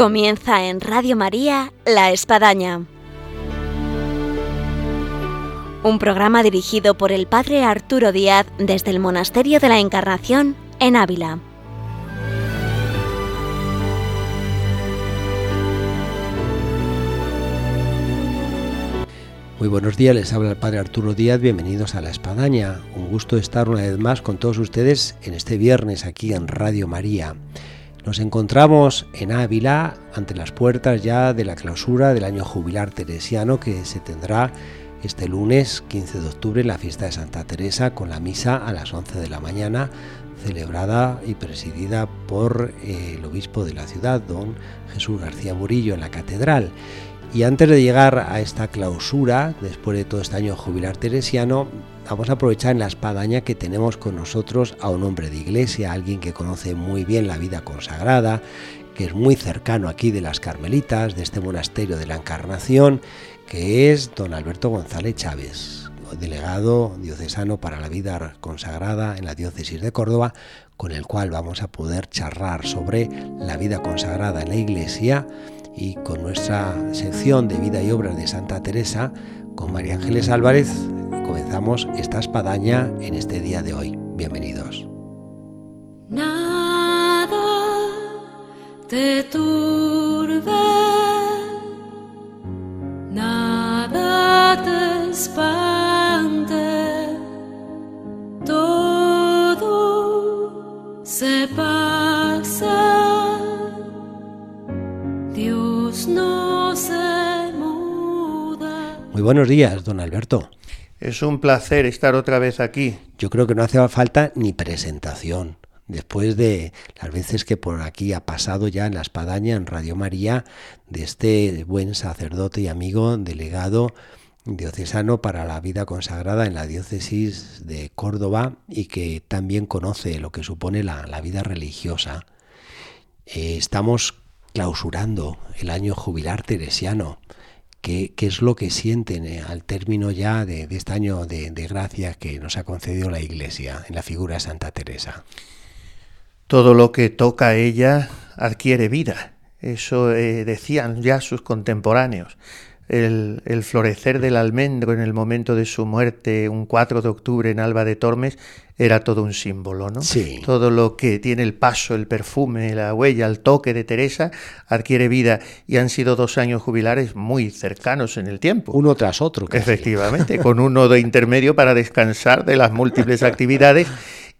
Comienza en Radio María La Espadaña. Un programa dirigido por el Padre Arturo Díaz desde el Monasterio de la Encarnación en Ávila. Muy buenos días, les habla el Padre Arturo Díaz, bienvenidos a La Espadaña. Un gusto estar una vez más con todos ustedes en este viernes aquí en Radio María. Nos encontramos en Ávila ante las puertas ya de la clausura del año jubilar teresiano que se tendrá este lunes 15 de octubre la fiesta de Santa Teresa con la misa a las 11 de la mañana celebrada y presidida por eh, el obispo de la ciudad, don Jesús García Murillo, en la catedral. Y antes de llegar a esta clausura, después de todo este año jubilar teresiano, vamos a aprovechar en la espadaña que tenemos con nosotros a un hombre de iglesia, alguien que conoce muy bien la vida consagrada, que es muy cercano aquí de las Carmelitas, de este monasterio de la Encarnación, que es don Alberto González Chávez, delegado diocesano para la vida consagrada en la diócesis de Córdoba, con el cual vamos a poder charlar sobre la vida consagrada en la iglesia y con nuestra sección de vida y obras de Santa Teresa, con María Ángeles Álvarez, comenzamos esta espadaña en este día de hoy. Bienvenidos. Nada te turbe, nada te espante, Muy buenos días, don Alberto. Es un placer estar otra vez aquí. Yo creo que no hace falta ni presentación. Después de las veces que por aquí ha pasado ya en la espadaña, en Radio María, de este buen sacerdote y amigo, delegado diocesano para la vida consagrada en la diócesis de Córdoba y que también conoce lo que supone la, la vida religiosa. Eh, estamos clausurando el año jubilar teresiano qué, es lo que sienten eh, al término ya de, este año de, gracia que nos ha concedido la Iglesia en la figura de Santa Teresa. Todo lo que toca a ella adquiere vida. Eso eh, decían ya sus contemporáneos el, florecer del almendro en el momento de su muerte, un 4 de octubre en Alba de Tormes, era todo un símbolo, ¿no? Sí. Todo lo que tiene el paso, el perfume, la huella, el toque de Teresa adquiere vida y han sido dos años jubilares muy cercanos en el tiempo. Uno tras otro. Efectivamente, con uno de intermedio para descansar de las múltiples actividades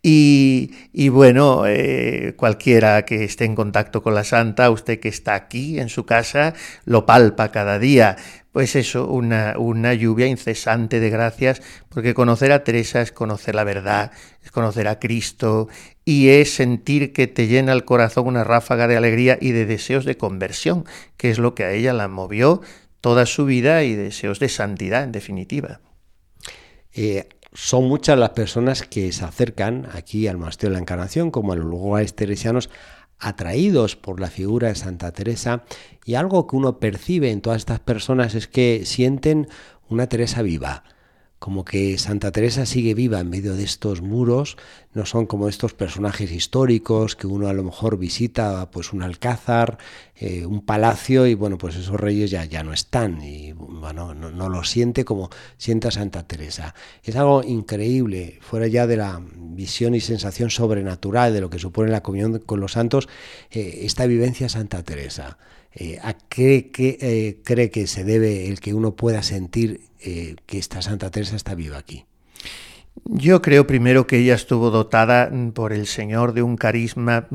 y, bueno, eh, cualquiera que esté en contacto con la Santa, usted que está aquí en su casa, lo palpa cada día. Pues eso, una, una lluvia incesante de gracias, porque conocer a Teresa es conocer la verdad, es conocer a Cristo y es sentir que te llena el corazón una ráfaga de alegría y de deseos de conversión, que es lo que a ella la movió toda su vida y deseos de santidad, en definitiva. Eh, son muchas las personas que se acercan aquí al Monasterio de la Encarnación, como a los lugares teresianos, atraídos por la figura de Santa Teresa y algo que uno percibe en todas estas personas es que sienten una Teresa viva, como que Santa Teresa sigue viva en medio de estos muros, no son como estos personajes históricos que uno a lo mejor visita, pues un alcázar, eh, un palacio y bueno, pues esos reyes ya, ya no están y bueno, no, lo siente como sienta Santa Teresa. Es algo increíble, fuera ya de la visión y sensación sobrenatural de lo que supone la comunión con los santos, eh, esta vivencia Santa Teresa. Eh, ¿A qué cree que se debe el que uno pueda sentir eh, que esta Santa Teresa está viva aquí? Yo creo primero que ella estuvo dotada mm, por el Señor de un carisma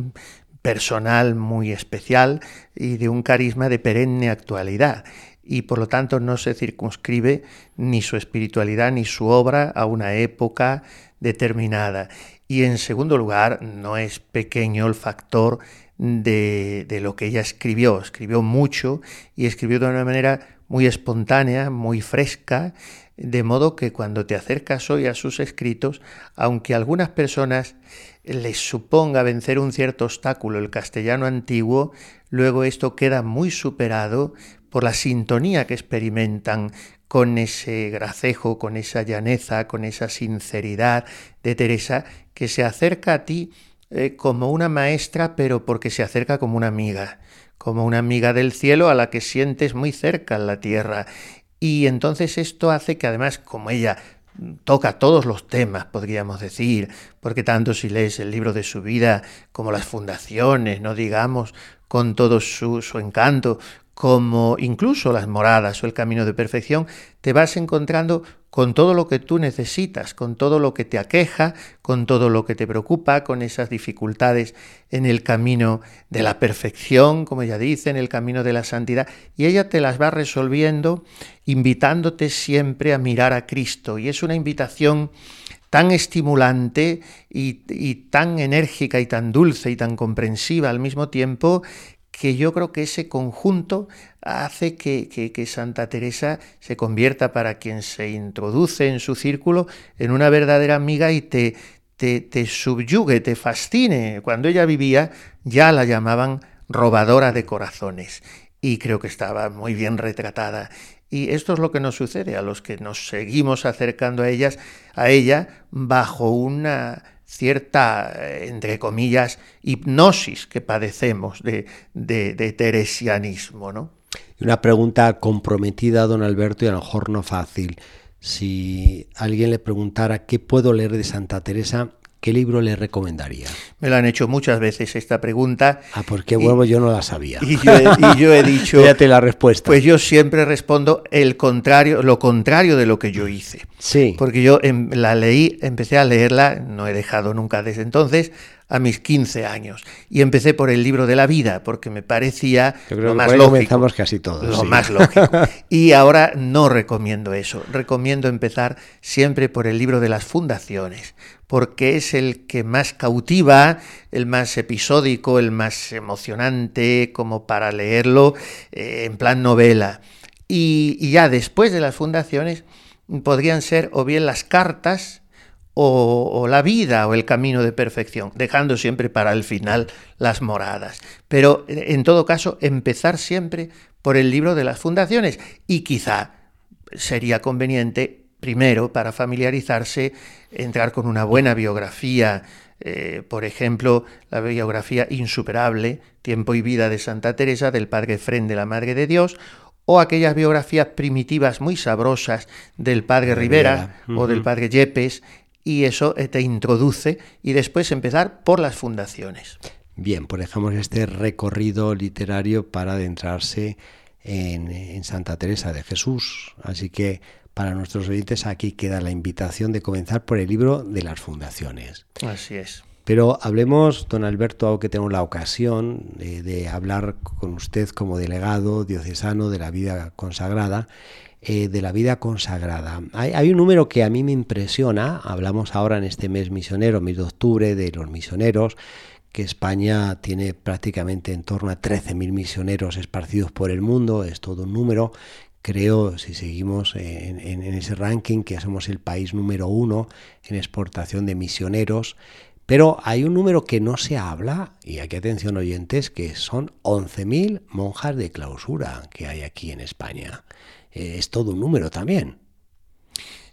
personal muy especial y de un carisma de perenne actualidad y por lo tanto no se circunscribe ni su espiritualidad ni su obra a una época determinada. Y en segundo lugar, no es pequeño el factor de, de, lo que ella escribió. Escribió mucho y escribió de una manera muy espontánea, muy fresca, de modo que cuando te acercas hoy a sus escritos, aunque a algunas personas les suponga vencer un cierto obstáculo el castellano antiguo, luego esto queda muy superado por la sintonía que experimentan con ese gracejo, con esa llaneza, con esa sinceridad de Teresa, que se acerca a ti eh, como una maestra, pero porque se acerca como una amiga como una amiga del cielo a la que sientes muy cerca en la tierra. Y entonces esto hace que además, como ella toca todos los temas, podríamos decir, porque tanto si lees el libro de su vida como las fundaciones, no digamos, con todo su, su encanto, como incluso las moradas o el camino de perfección, te vas encontrando con todo lo que tú necesitas, con todo lo que te aqueja, con todo lo que te preocupa, con esas dificultades en el camino de la perfección, como ella dice, en el camino de la santidad, y ella te las va resolviendo invitándote siempre a mirar a Cristo. Y es una invitación tan estimulante y, y, tan enérgica y tan dulce y tan comprensiva al mismo tiempo que yo creo que ese conjunto hace que, Santa Teresa se convierta para quien se introduce en su círculo en una verdadera amiga y te, te, te subyugue, te fascine. Cuando ella vivía ya la llamaban robadora de corazones y creo que estaba muy bien retratada. Y esto es lo que nos sucede a los que nos seguimos acercando a ellas, a ella bajo una cierta, eh, entre comillas, hipnosis que padecemos de, de, teresianismo. ¿no? Una pregunta comprometida, don Alberto, y a lo mejor no fácil. Si alguien le preguntara qué puedo leer de Santa Teresa, ¿qué libro le recomendaría? Me lo han hecho muchas veces esta pregunta. Ah, qué huevo, yo no la sabía. Y yo he, y yo he dicho... Fíjate la respuesta. Pues yo siempre respondo el contrario, lo contrario de lo que yo hice. Sí. Porque yo em, la leí, empecé a leerla, no he dejado nunca desde entonces, a mis 15 años. Y empecé por el libro de la vida, porque me parecía lo más lógico. comenzamos casi todos. Lo sí. más lógico. Y ahora no recomiendo eso. Recomiendo empezar siempre por el libro de las fundaciones, porque es el que más cautiva, el más episódico, el más emocionante, como para leerlo eh, en plan novela. Y, y ya después de las fundaciones podrían ser o bien las cartas, o, o, la vida o el camino de perfección, dejando siempre para el final las moradas. Pero en todo caso, empezar siempre por el libro de las fundaciones y quizá sería conveniente primero para familiarizarse entrar con una buena biografía, eh, por ejemplo, la biografía insuperable, Tiempo y vida de Santa Teresa del Padre Fren de la Madre de Dios, o aquellas biografías primitivas muy sabrosas del Padre Rivera, Rivera. Uh -huh. o del Padre Yepes, y eso te introduce y después empezar por las fundaciones. Bien, pues dejamos este recorrido literario para adentrarse en, en, Santa Teresa de Jesús. Así que para nuestros oyentes aquí queda la invitación de comenzar por el libro de las fundaciones. Así es. Pero hablemos, don Alberto, algo que tenemos la ocasión de, de hablar con usted como delegado diocesano de la vida consagrada eh, de la vida consagrada. Hay, un número que a mí me impresiona, hablamos ahora en este mes misionero, mes de octubre, de los misioneros, que España tiene prácticamente en torno a 13.000 misioneros esparcidos por el mundo, es todo un número. Creo, si seguimos en, en, en ese ranking, que somos el país número uno en exportación de misioneros. Pero hay un número que no se habla, y aquí atención oyentes, que son 11.000 monjas de clausura que hay aquí en España es todo un número también.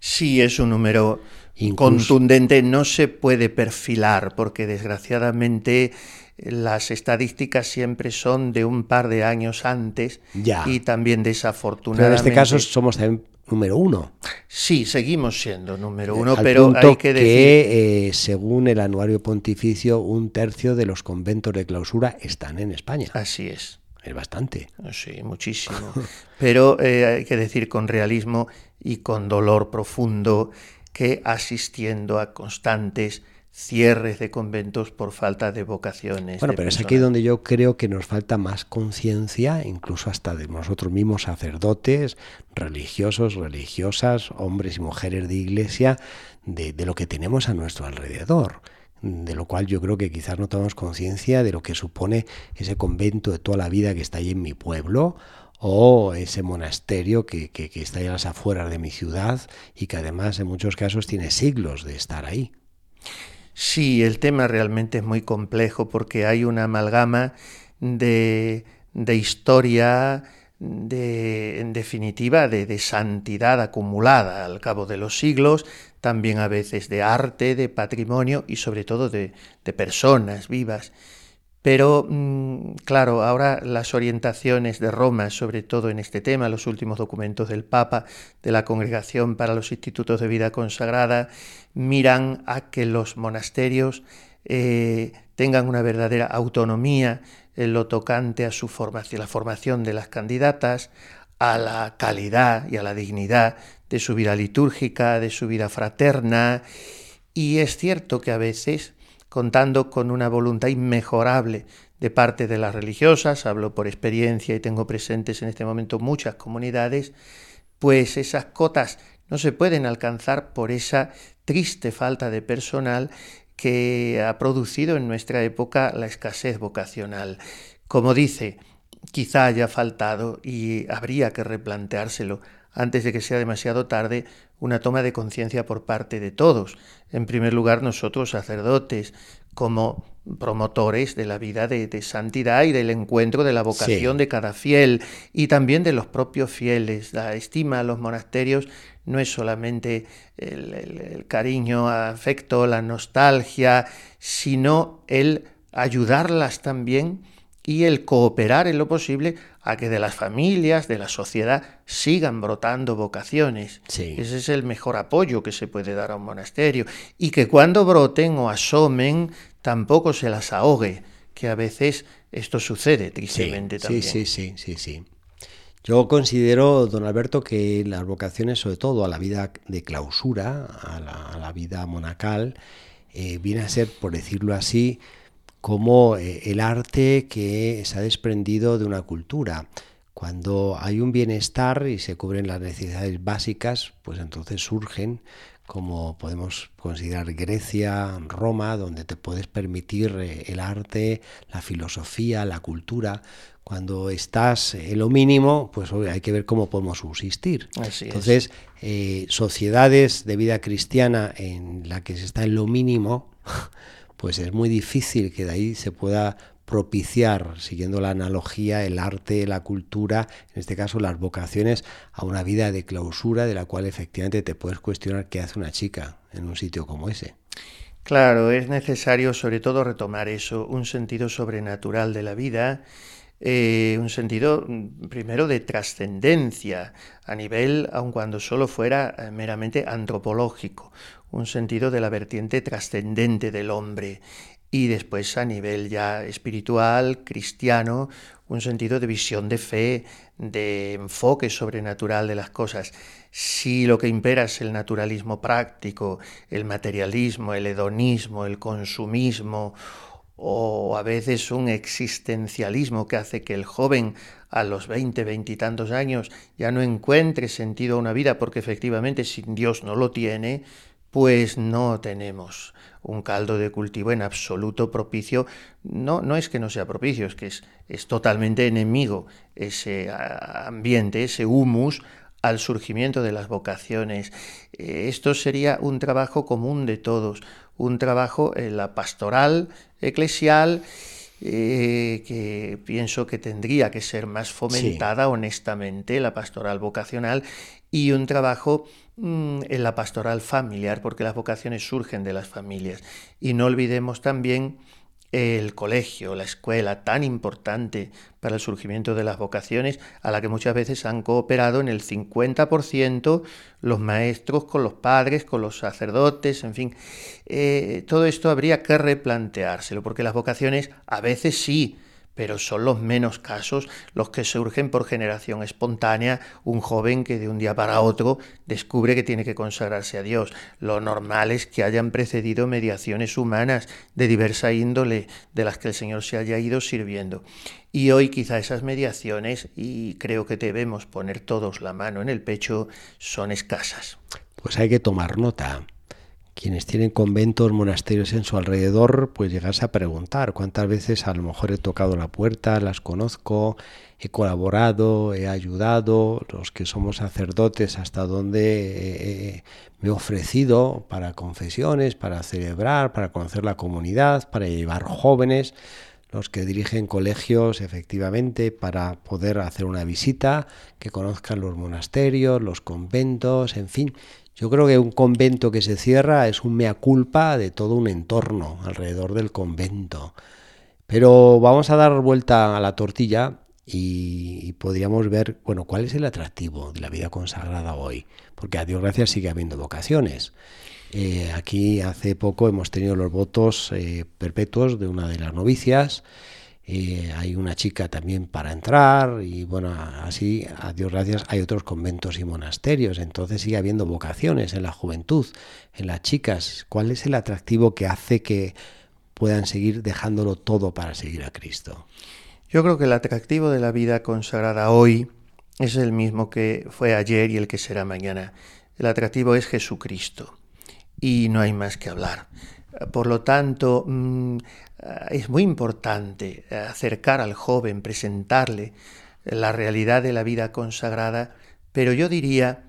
Sí, es un número Incluso... contundente, no se puede perfilar porque desgraciadamente las estadísticas siempre son de un par de años antes ya. y también desafortunadamente. Pero en este caso somos también número uno. Sí, seguimos siendo número uno, Al pero hay que decir que eh, según el anuario pontificio un tercio de los conventos de clausura están en España. Así es. Es bastante. Sí, muchísimo. Pero eh, hay que decir con realismo y con dolor profundo que asistiendo a constantes cierres de conventos por falta de vocaciones. Bueno, de pero personas. es aquí donde yo creo que nos falta más conciencia, incluso hasta de nosotros mismos sacerdotes, religiosos, religiosas, hombres y mujeres de iglesia, de, de lo que tenemos a nuestro alrededor de lo cual yo creo que quizás no tomamos conciencia de lo que supone ese convento de toda la vida que está ahí en mi pueblo o ese monasterio que, que, está ahí a las afueras de mi ciudad y que además en muchos casos tiene siglos de estar ahí. Sí, el tema realmente es muy complejo porque hay una amalgama de, de historia, de, en definitiva, de, de, santidad acumulada al cabo de los siglos, también a veces de arte, de patrimonio y sobre todo de, personas vivas. Pero, mm, claro, ahora las orientaciones de Roma, sobre todo en este tema, los últimos documentos del Papa, de la Congregación para los Institutos de Vida Consagrada, miran a que los monasterios eh, tengan una verdadera autonomía en lo tocante a su formación, la formación de las candidatas, a la calidad y a la dignidad de su vida litúrgica, de su vida fraterna. Y es cierto que a veces contando con una voluntad inmejorable de parte de las religiosas, hablo por experiencia y tengo presentes en este momento muchas comunidades, pues esas cotas no se pueden alcanzar por esa triste falta de personal que ha producido en nuestra época la escasez vocacional. Como dice, quizá haya faltado y habría que replanteárselo antes de que sea demasiado tarde, una toma de conciencia por parte de todos. En primer lugar, nosotros, sacerdotes, como promotores de la vida de, santidad y del encuentro de la vocación de cada fiel y también de los propios fieles. La estima a los monasterios no es solamente el, el cariño, afecto, la nostalgia, sino el ayudarlas también y el cooperar en lo posible a que de las familias, de la sociedad, sigan brotando vocaciones. Ese es el mejor apoyo que se puede dar a un monasterio. Y que cuando broten o asomen, tampoco se las ahogue, que a veces esto sucede tristemente también. Sí, sí, sí, sí, sí. Yo considero, don Alberto, que las vocaciones, sobre todo a la vida de clausura, a la, vida monacal, eh, viene a ser, por decirlo así, como eh, el arte que se ha desprendido de una cultura. Cuando hay un bienestar y se cubren las necesidades básicas, pues entonces surgen, como podemos considerar Grecia, Roma, donde te puedes permitir eh, el arte, la filosofía, la cultura. Cuando estás en lo mínimo, pues hay que ver cómo podemos subsistir. entonces, eh, sociedades de vida cristiana en la que se está en lo mínimo, pues es muy difícil que de ahí se pueda propiciar, siguiendo la analogía, el arte, la cultura, en este caso las vocaciones, a una vida de clausura de la cual efectivamente te puedes cuestionar qué hace una chica en un sitio como ese. Claro, es necesario sobre todo retomar eso, un sentido sobrenatural de la vida, eh, un sentido mm, primero de trascendencia a nivel, aun cuando solo fuera eh, meramente antropológico, un sentido de la vertiente trascendente del hombre y después a nivel ya espiritual, cristiano, un sentido de visión de fe, de enfoque sobrenatural de las cosas. Si lo que impera es el naturalismo práctico, el materialismo, el hedonismo, el consumismo, o a veces un existencialismo que hace que el joven a los 20, veintitantos años ya no encuentre sentido a una vida porque efectivamente sin Dios no lo tiene, pues no tenemos un caldo de cultivo en absoluto propicio. No, no es que no sea propicio, es que es, es totalmente enemigo ese ambiente, ese humus al surgimiento de las vocaciones. Eh, esto sería un trabajo común de todos, un trabajo en la pastoral eclesial eh, que pienso que tendría que ser más fomentada honestamente, la pastoral vocacional, y un trabajo Mm, en la pastoral familiar, porque las vocaciones surgen de las familias. Y no olvidemos también el colegio, la escuela, tan importante para el surgimiento de las vocaciones, a la que muchas veces han cooperado en el 50% los maestros con los padres, con los sacerdotes, en fin. Eh, todo esto habría que replanteárselo, porque las vocaciones a veces sí pero son los menos casos los que surgen por generación espontánea, un joven que de un día para otro descubre que tiene que consagrarse a Dios. Lo normal es que hayan precedido mediaciones humanas de diversa índole de las que el Señor se haya ido sirviendo. Y hoy quizá esas mediaciones, y creo que debemos poner todos la mano en el pecho, son escasas. Pues hay que tomar nota quienes tienen conventos, monasterios en su alrededor, pues llegarse a preguntar cuántas veces a lo mejor he tocado la puerta, las conozco, he colaborado, he ayudado, los que somos sacerdotes, hasta donde me he ofrecido para confesiones, para celebrar, para conocer la comunidad, para llevar jóvenes, los que dirigen colegios efectivamente para poder hacer una visita, que conozcan los monasterios, los conventos, en fin, yo creo que un convento que se cierra es un mea culpa de todo un entorno alrededor del convento. Pero vamos a dar vuelta a la tortilla y, podríamos ver, bueno, cuál es el atractivo de la vida consagrada hoy, porque a Dios gracias sigue habiendo vocaciones. Eh, aquí hace poco hemos tenido los votos eh, perpetuos de una de las novicias. Eh, hay una chica también para entrar y bueno, así, a Dios gracias, hay otros conventos y monasterios. Entonces sigue habiendo vocaciones en la juventud, en las chicas. ¿Cuál es el atractivo que hace que puedan seguir dejándolo todo para seguir a Cristo? Yo creo que el atractivo de la vida consagrada hoy es el mismo que fue ayer y el que será mañana. El atractivo es Jesucristo y no hay más que hablar. Por lo tanto, mm, es muy importante acercar al joven, presentarle la realidad de la vida consagrada, pero yo diría,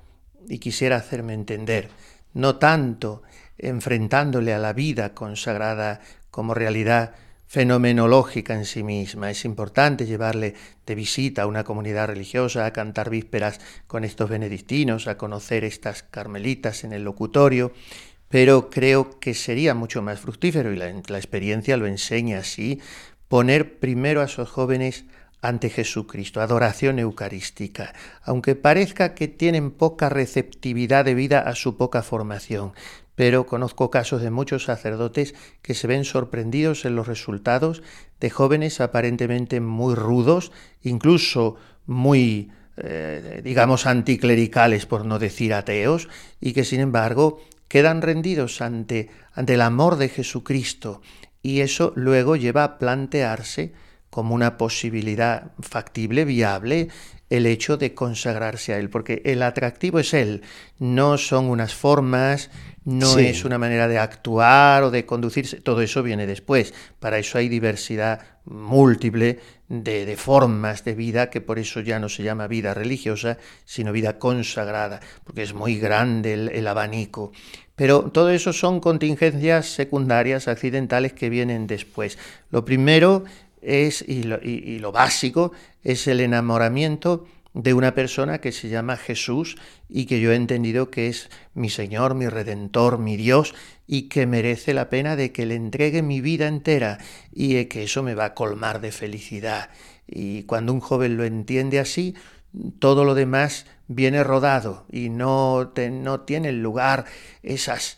y quisiera hacerme entender, no tanto enfrentándole a la vida consagrada como realidad fenomenológica en sí misma. Es importante llevarle de visita a una comunidad religiosa, a cantar vísperas con estos benedictinos, a conocer estas carmelitas en el locutorio, pero creo que sería mucho más fructífero, y la, experiencia lo enseña así, poner primero a esos jóvenes ante Jesucristo, adoración eucarística, aunque parezca que tienen poca receptividad debida a su poca formación, pero conozco casos de muchos sacerdotes que se ven sorprendidos en los resultados de jóvenes aparentemente muy rudos, incluso muy, eh, digamos, anticlericales, por no decir ateos, y que sin embargo quedan rendidos ante, ante el amor de Jesucristo y eso luego lleva a plantearse como una posibilidad factible, viable, el hecho de consagrarse a Él, porque el atractivo es Él, no son unas formas, no es una manera de actuar o de conducirse, todo eso viene después, para eso hay diversidad múltiple de, formas de vida, que por eso ya no se llama vida religiosa, sino vida consagrada, porque es muy grande el abanico. Pero todo eso son contingencias secundarias, accidentales que vienen después. Lo primero es, y lo, básico, es el enamoramiento de una persona que se llama Jesús y que yo he entendido que es mi Señor, mi Redentor, mi Dios y que merece la pena de que le entregue mi vida entera y que eso me va a colmar de felicidad. Y cuando un joven lo entiende así, todo lo demás viene rodado y no, no tiene lugar esas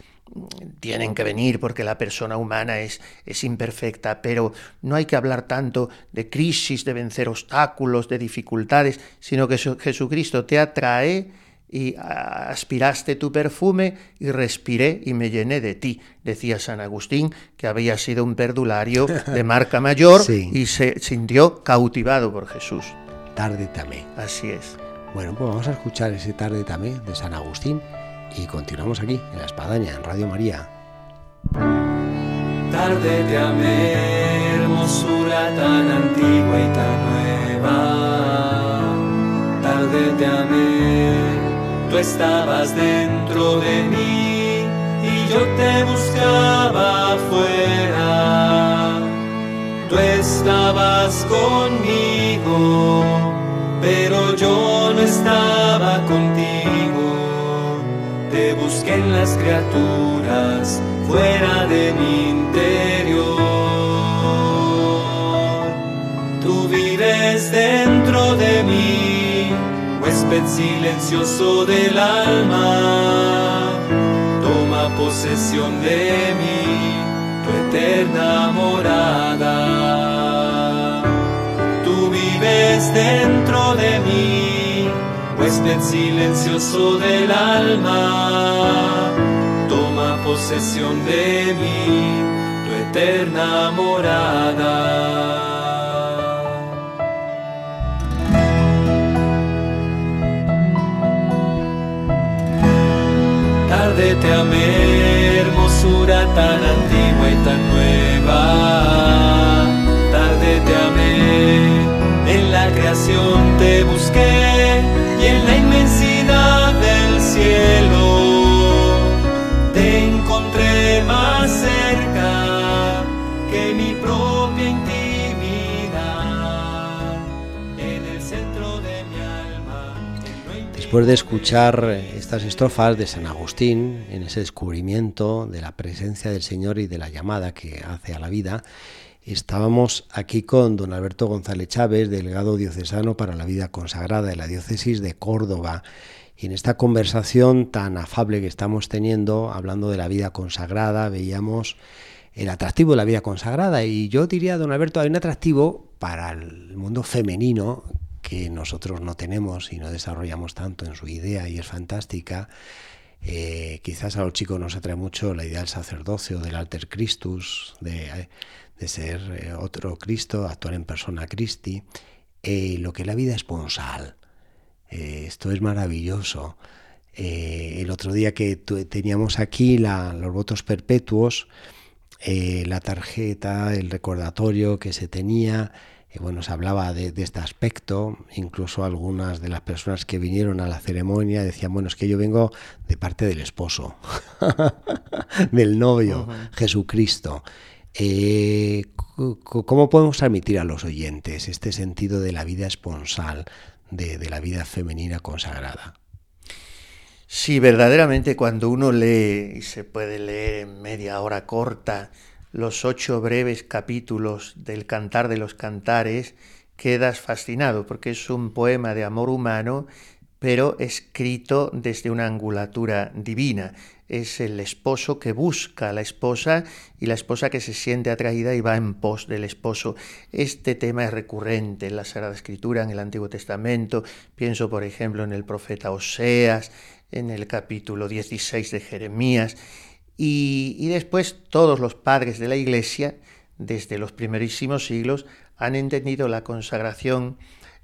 tienen que venir porque la persona humana es, es imperfecta, pero no hay que hablar tanto de crisis, de vencer obstáculos, de dificultades, sino que Jesucristo te atrae y aspiraste tu perfume y respiré y me llené de ti, decía San Agustín, que había sido un perdulario de marca mayor y se sintió cautivado por Jesús. Tarde también. Así es. Bueno, pues vamos a escuchar ese tarde también de San Agustín y continuamos aquí, en La Espadaña, en Radio María. Tarde te amé, hermosura tan antigua y tan nueva. Tarde te amé, tú estabas dentro de mí y yo te buscaba afuera. Tú estabas conmigo pero yo no estaba contigo. Te busqué en las criaturas, fuera de mi interior. Tú vives dentro de mí, huésped silencioso del alma. Toma posesión de mí, tu eterna morada vives dentro de mí, huésped silencioso del alma, toma posesión de mí, tu eterna morada. Tarde te amé, hermosura tan antigua y tan nueva. Después de escuchar estas estrofas de San Agustín en ese descubrimiento de la presencia del Señor y de la llamada que hace a la vida, Estábamos aquí con don Alberto González Chávez, delegado diocesano para la vida consagrada de la diócesis de Córdoba. Y en esta conversación tan afable que estamos teniendo, hablando de la vida consagrada, veíamos el atractivo de la vida consagrada. Y yo diría, don Alberto, hay un atractivo para el mundo femenino que nosotros no tenemos y no desarrollamos tanto en su idea y es fantástica. Eh, quizás a los chicos nos atrae mucho la idea del sacerdocio, del alter Christus, de, de ser eh, otro Cristo, actuar en persona Christi, eh, lo que la vida esponsal. Eh, esto es maravilloso. el otro día que teníamos aquí los votos perpetuos, la tarjeta, el recordatorio que se tenía, bueno, se hablaba de, de, este aspecto, incluso algunas de las personas que vinieron a la ceremonia decían, bueno, es que yo vengo de parte del esposo, del novio, Jesucristo. Eh, ¿Cómo podemos transmitir a los oyentes este sentido de la vida esponsal, de, de la vida femenina consagrada? Sí, verdaderamente cuando uno lee, y se puede leer en media hora corta, los ocho breves capítulos del Cantar de los Cantares, quedas fascinado, porque es un poema de amor humano, pero escrito desde una angulatura divina es el esposo que busca a la esposa y la esposa que se siente atraída y va en pos del esposo. Este tema es recurrente en la Sagrada Escritura, en el Antiguo Testamento. Pienso, por ejemplo, en el profeta Oseas, en el capítulo 16 de Jeremías. Y, después todos los padres de la Iglesia, desde los primerísimos siglos, han entendido la consagración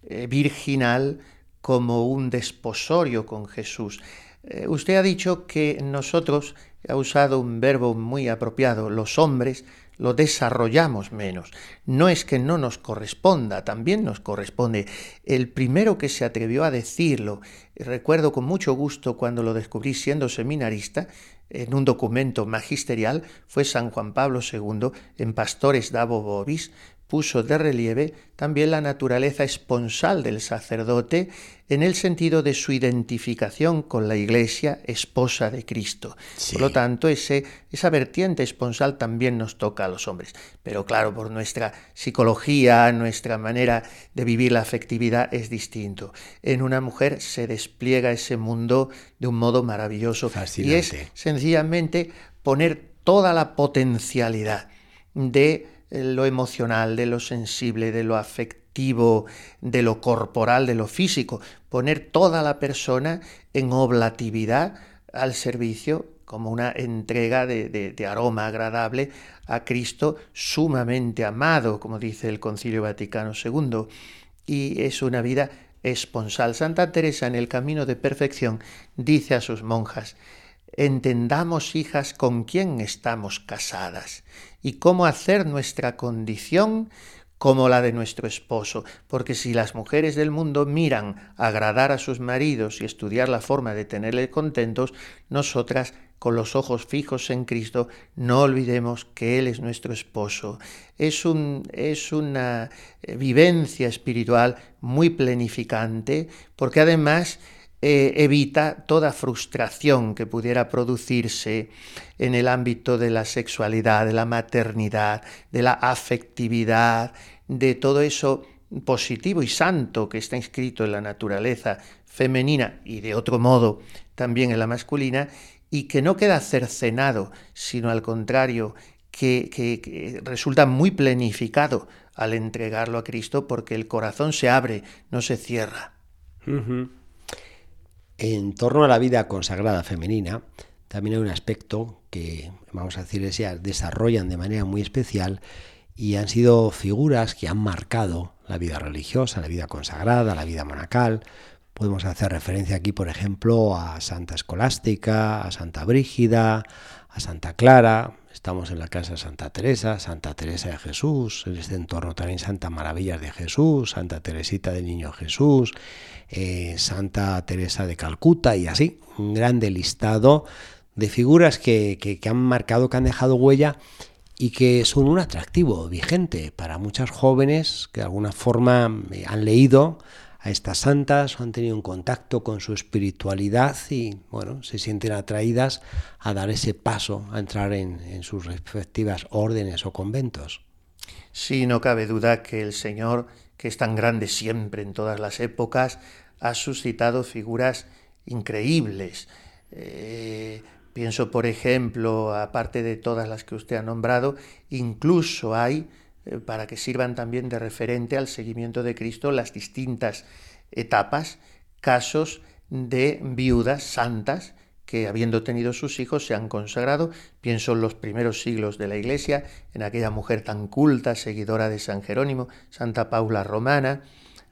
eh, virginal como un desposorio con Jesús. Eh, usted ha dicho que nosotros, ha usado un verbo muy apropiado, los hombres lo desarrollamos menos. No es que no nos corresponda, también nos corresponde. El primero que se atrevió a decirlo, recuerdo con mucho gusto cuando lo descubrí siendo seminarista, en un documento magisterial, fue San Juan Pablo II en Pastores Davo Bobis, puso de relieve también la naturaleza esponsal del sacerdote en el sentido de su identificación con la Iglesia, esposa de Cristo. Por lo tanto, ese, esa vertiente esponsal también nos toca a los hombres. Pero claro, por nuestra psicología, nuestra manera de vivir la afectividad es distinto. En una mujer se despliega ese mundo de un modo maravilloso. Y es sencillamente poner toda la potencialidad de lo emocional, de lo sensible, de lo afectivo, de lo corporal, de lo físico, poner toda la persona en oblatividad al servicio como una entrega de, aroma agradable a Cristo sumamente amado, como dice el Concilio Vaticano II. Y es una vida esponsal. Santa Teresa en el camino de perfección dice a sus monjas, entendamos, hijas, con quién estamos casadas y cómo hacer nuestra condición como la de nuestro esposo, porque si las mujeres del mundo miran agradar a sus maridos y estudiar la forma de tenerle contentos, nosotras con los ojos fijos en Cristo, no olvidemos que Él es nuestro esposo. Es, un, es una eh, vivencia espiritual muy plenificante, porque además eh, evita toda frustración que pudiera producirse en el ámbito de la sexualidad, de la maternidad, de la afectividad, de todo eso positivo y santo que está inscrito en la naturaleza femenina y de otro modo también en la masculina, y que no queda cercenado, sino al contrario, que, resulta muy planificado al entregarlo a Cristo porque el corazón se abre, no se cierra. En torno a la vida consagrada femenina, también hay un aspecto que, vamos a decir, se desarrollan de manera muy especial y han sido figuras que han marcado la vida religiosa, la vida consagrada, la vida monacal. Podemos hacer referencia aquí, por ejemplo, a Santa Escolástica, a Santa Brígida, a Santa Clara, estamos en la casa de Santa Teresa, Santa Teresa de Jesús, en este entorno también Santa Maravillas de Jesús, Santa Teresita del Niño Jesús, eh, Santa Teresa de Calcuta y así, un grande listado de figuras que, que, han marcado, que han dejado huella y que son un atractivo vigente para muchas jóvenes que de alguna forma eh, han leído a estas santas han tenido un contacto con su espiritualidad y bueno, se sienten atraídas a dar ese paso, a entrar en, sus respectivas órdenes o conventos. Sí, no cabe duda que el Señor, que es tan grande siempre en todas las épocas, ha suscitado figuras increíbles. Eh, pienso, por ejemplo, aparte de todas las que usted ha nombrado, incluso hay, para que sirvan también de referente al seguimiento de Cristo, las distintas etapas, casos de viudas santas que habiendo tenido sus hijos se han consagrado, pienso en los primeros siglos de la Iglesia, en aquella mujer tan culta, seguidora de San Jerónimo, Santa Paula Romana,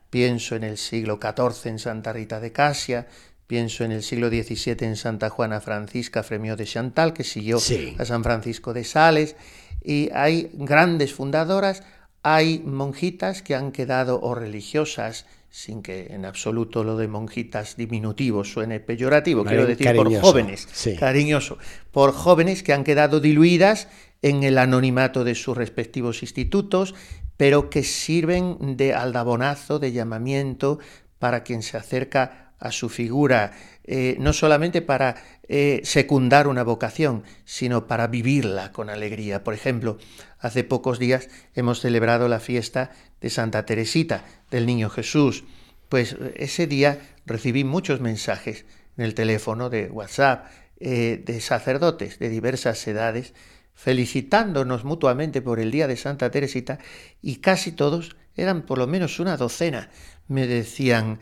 pienso en el siglo XIV en Santa Rita de Casia, pienso en el siglo XVII en Santa Juana Francisca Fremio de Chantal, que siguió a San Francisco de Sales, y hay grandes fundadoras, hay monjitas que han quedado o religiosas sin que en absoluto lo de monjitas diminutivos suene peyorativo, quiero decir por jóvenes, cariñoso, por jóvenes que han quedado diluidas en el anonimato de sus respectivos institutos, pero que sirven de aldabonazo, de llamamiento para quien se acerca a su figura, eh, no solamente para eh, secundar una vocación, sino para vivirla con alegría. Por ejemplo, hace pocos días hemos celebrado la fiesta de Santa Teresita, del Niño Jesús. Pues ese día recibí muchos mensajes en el teléfono de WhatsApp eh, de sacerdotes de diversas edades felicitándonos mutuamente por el día de Santa Teresita y casi todos, eran por lo menos una docena, me decían,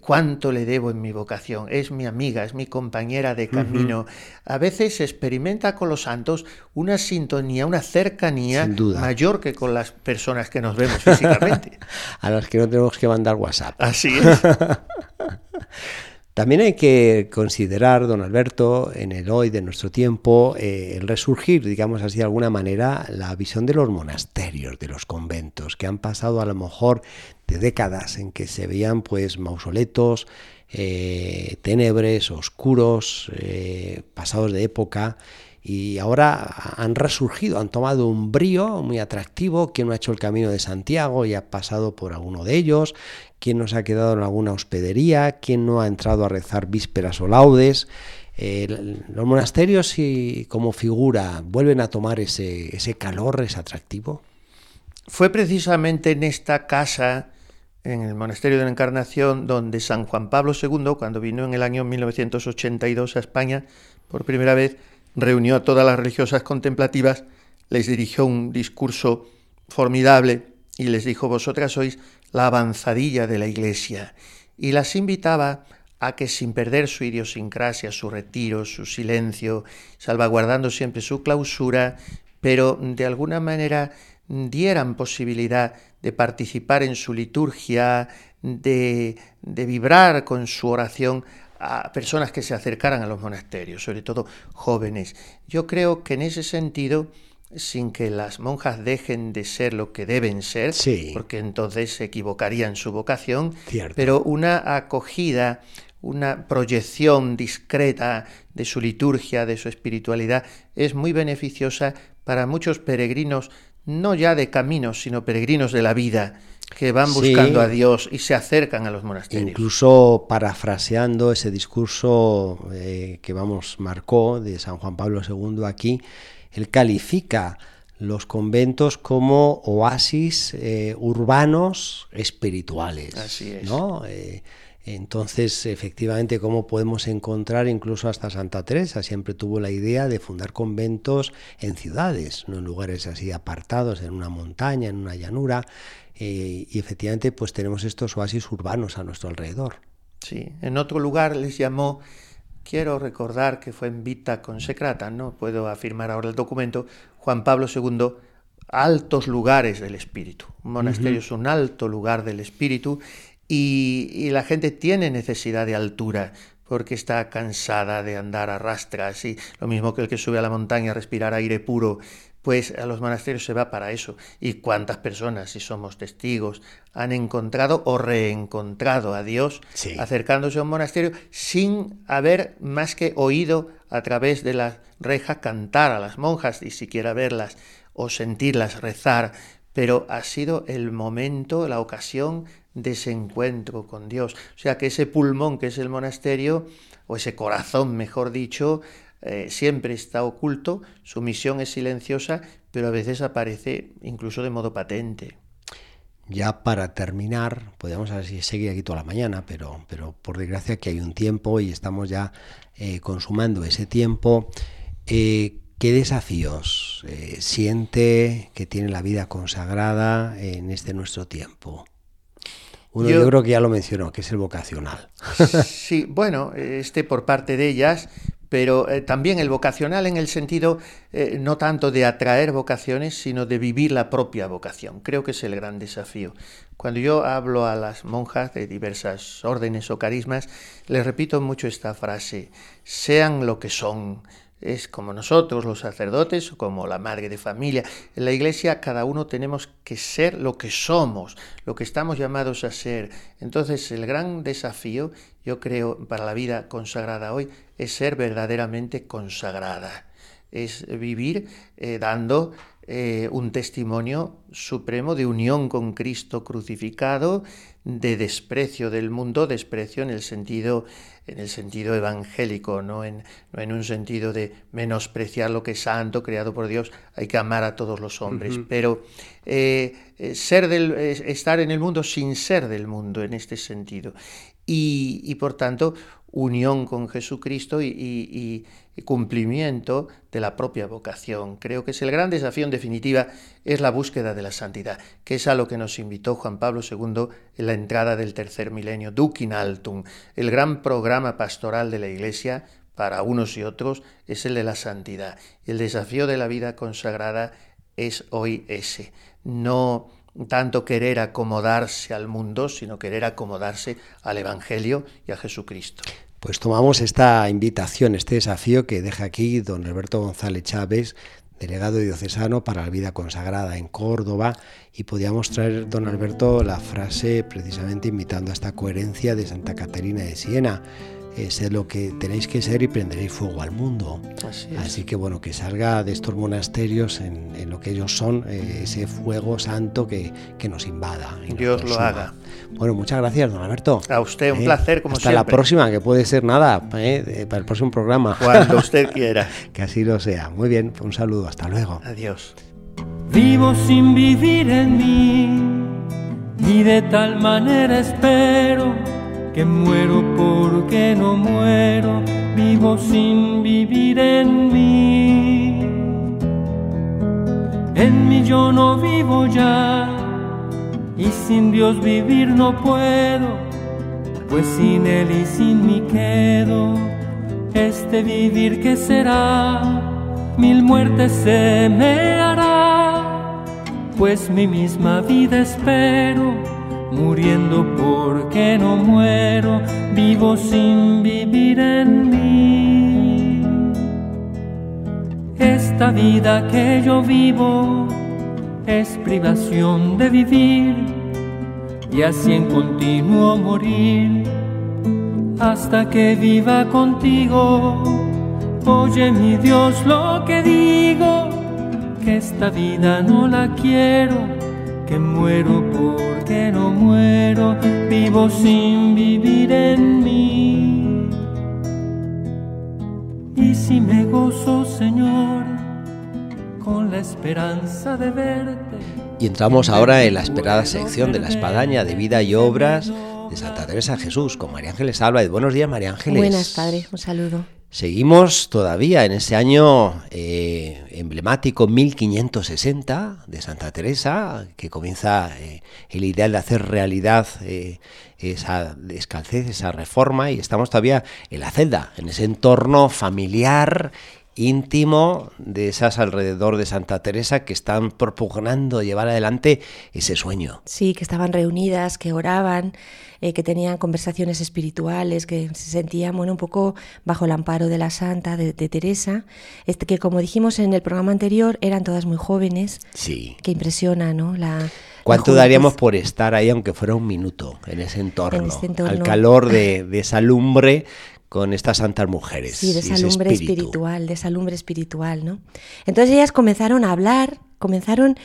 cuánto le debo en mi vocación. Es mi amiga, es mi compañera de camino. A veces se experimenta con los santos una sintonía, una cercanía mayor que con las personas que nos vemos físicamente. A las que no tenemos que mandar WhatsApp. Así es. También hay que considerar, don Alberto, en el hoy de nuestro tiempo, eh, el resurgir, digamos así de alguna manera, la visión de los monasterios, de los conventos, que han pasado a lo mejor de décadas en que se veían pues mausoletos, eh, tenebres, oscuros, eh, pasados de época, y ahora han resurgido, han tomado un brío muy atractivo. Quien no ha hecho el camino de Santiago y ha pasado por alguno de ellos, quien no se ha quedado en alguna hospedería, quien no ha entrado a rezar vísperas o laudes. los monasterios y como figura vuelven a tomar ese, ese calor, ese atractivo. Fue precisamente en esta casa, en el Monasterio de la Encarnación, donde San Juan Pablo II, cuando vino en el año 1982 a España por primera vez, reunió a todas las religiosas contemplativas, les dirigió un discurso formidable y les dijo, vosotras sois la avanzadilla de la Iglesia, y las invitaba a que sin perder su idiosincrasia, su retiro, su silencio, salvaguardando siempre su clausura, pero de alguna manera dieran posibilidad de participar en su liturgia, de, de vibrar con su oración a personas que se acercaran a los monasterios, sobre todo jóvenes. Yo creo que en ese sentido, sin que las monjas dejen de ser lo que deben ser, porque entonces se equivocarían su vocación, pero una acogida, una proyección discreta de su liturgia, de su espiritualidad, es muy beneficiosa para muchos peregrinos, no ya de caminos, sino peregrinos de la vida, que van buscando a Dios y se acercan a los monasterios. Incluso parafraseando ese discurso eh, que vamos marcó de San Juan Pablo II aquí, él califica los conventos como oasis eh, urbanos espirituales. Así es. ¿no? Eh, entonces, efectivamente, ¿cómo podemos encontrar incluso hasta Santa Teresa? Siempre tuvo la idea de fundar conventos en ciudades, no en lugares así apartados, en una montaña, en una llanura. Eh, y efectivamente, pues tenemos estos oasis urbanos a nuestro alrededor. Sí, en otro lugar les llamó, quiero recordar que fue en Vita Consecrata, no puedo afirmar ahora el documento, Juan Pablo II, altos lugares del espíritu. Un monasterio es un alto lugar del espíritu y, la gente tiene necesidad de altura porque está cansada de andar a rastras y lo mismo que el que sube a la montaña a respirar aire puro, pues a los monasterios se va para eso. ¿Y cuántas personas, si somos testigos, han encontrado o reencontrado a Dios acercándose a un monasterio sin haber más que oído a través de la reja cantar a las monjas y siquiera verlas o sentirlas rezar? Pero ha sido el momento, la ocasión de ese encuentro con Dios. O sea que ese pulmón que es el monasterio, o ese corazón, mejor dicho, eh, siempre está oculto, su misión es silenciosa, pero a veces aparece incluso de modo patente. Ya para terminar, podríamos así seguir aquí toda la mañana, pero, pero por desgracia que hay un tiempo y estamos ya eh, consumando ese tiempo. Eh, ¿Qué desafíos eh, siente que tiene la vida consagrada en este nuestro tiempo? Uno yo, Yo- creo que ya lo mencionó, que es el vocacional. Sí, bueno, este por parte de ellas, pero eh, también el vocacional en el sentido eh, no tanto de atraer vocaciones, sino de vivir la propia vocación. Creo que es el gran desafío. Cuando yo hablo a las monjas de diversas órdenes o carismas, les repito mucho esta frase, sean lo que son. Es como nosotros, los sacerdotes, o como la madre de familia. En la iglesia cada uno tenemos que ser lo que somos, lo que estamos llamados a ser. Entonces el gran desafío, yo creo, para la vida consagrada hoy, es ser verdaderamente consagrada. Es vivir eh, dando eh, un testimonio supremo de unión con Cristo crucificado, de desprecio del mundo, desprecio en el sentido, en el sentido evangélico, no en, no en un sentido de menospreciar lo que es santo, creado por Dios, hay que amar a todos los hombres, pero eh, eh, ser del, estar en el mundo sin ser del mundo en este sentido. Y, y por tanto, unión con Jesucristo y, cumplimiento de la propia vocación. Creo que es el gran desafío, en definitiva, es la búsqueda de la santidad, que es a lo que nos invitó Juan Pablo II en la entrada del tercer milenio, Duc altum. El gran programa pastoral de la Iglesia, para unos y otros, es el de la santidad. El desafío de la vida consagrada es hoy ese. No tanto querer acomodarse al mundo, sino querer acomodarse al Evangelio y a Jesucristo. Pues tomamos esta invitación, este desafío que deja aquí don Alberto González Chávez, delegado diocesano para la vida consagrada en Córdoba, y podíamos traer, don Alberto, la frase precisamente invitando a esta coherencia de Santa Caterina de Siena. Eh, sed lo que tenéis que ser y prenderéis fuego al mundo. Así, que bueno, que salga de estos monasterios en, en lo que ellos son, eh, ese fuego santo que, que nos invada. y nos Dios lo haga. Bueno, muchas gracias, don Alberto. A usted, un Eh, placer, como Hasta la siempre. próxima, que puede ser nada, eh, para el próximo programa. Cuando usted quiera. que así lo sea. Muy bien, un saludo, hasta luego. Adiós. Vivo sin vivir en mí y de tal manera espero que muero porque no muero. Vivo sin vivir en mí. En mí yo no vivo ya y sin Dios vivir no puedo, pues sin Él y sin mí quedo. Este vivir que será, mil muertes se me hará, pues mi misma vida espero, muriendo porque no muero, vivo sin vivir en mí. Esta vida que yo vivo es privación de vivir y así en continuo morir hasta que viva contigo. Oye mi Dios lo que digo, que esta vida no la quiero, que muero porque no muero, vivo sin vivir en mí. Y si me gozo, Señor, con la esperanza de verte. Y entramos ahora en la esperada sección de la espadaña de vida y obras de Santa Teresa de Jesús con María Ángeles Álvarez. Buenos días, María Ángeles. Buenas, padre, un saludo. Seguimos todavía en ese año eh, emblemático 1560 de Santa Teresa, que comienza eh, el ideal de hacer realidad eh, esa descalcez, esa reforma, y estamos todavía en la celda, en ese entorno familiar íntimo de esas alrededor de Santa Teresa que están propugnando llevar adelante ese sueño. Sí, que estaban reunidas, que oraban, eh, que tenían conversaciones espirituales, que se sentían bueno, un poco bajo el amparo de la Santa, de, de Teresa, este, que como dijimos en el programa anterior, eran todas muy jóvenes, Sí. que impresiona, ¿no? La, la ¿Cuánto juventud. daríamos por estar ahí, aunque fuera un minuto, en ese entorno? En ese entorno. Al calor de, de esa lumbre con estas santas mujeres. Sí, de esa lumbre espíritu. espiritual, de esa lumbre espiritual, ¿no? Entonces ellas comenzaron a hablar, comenzaron,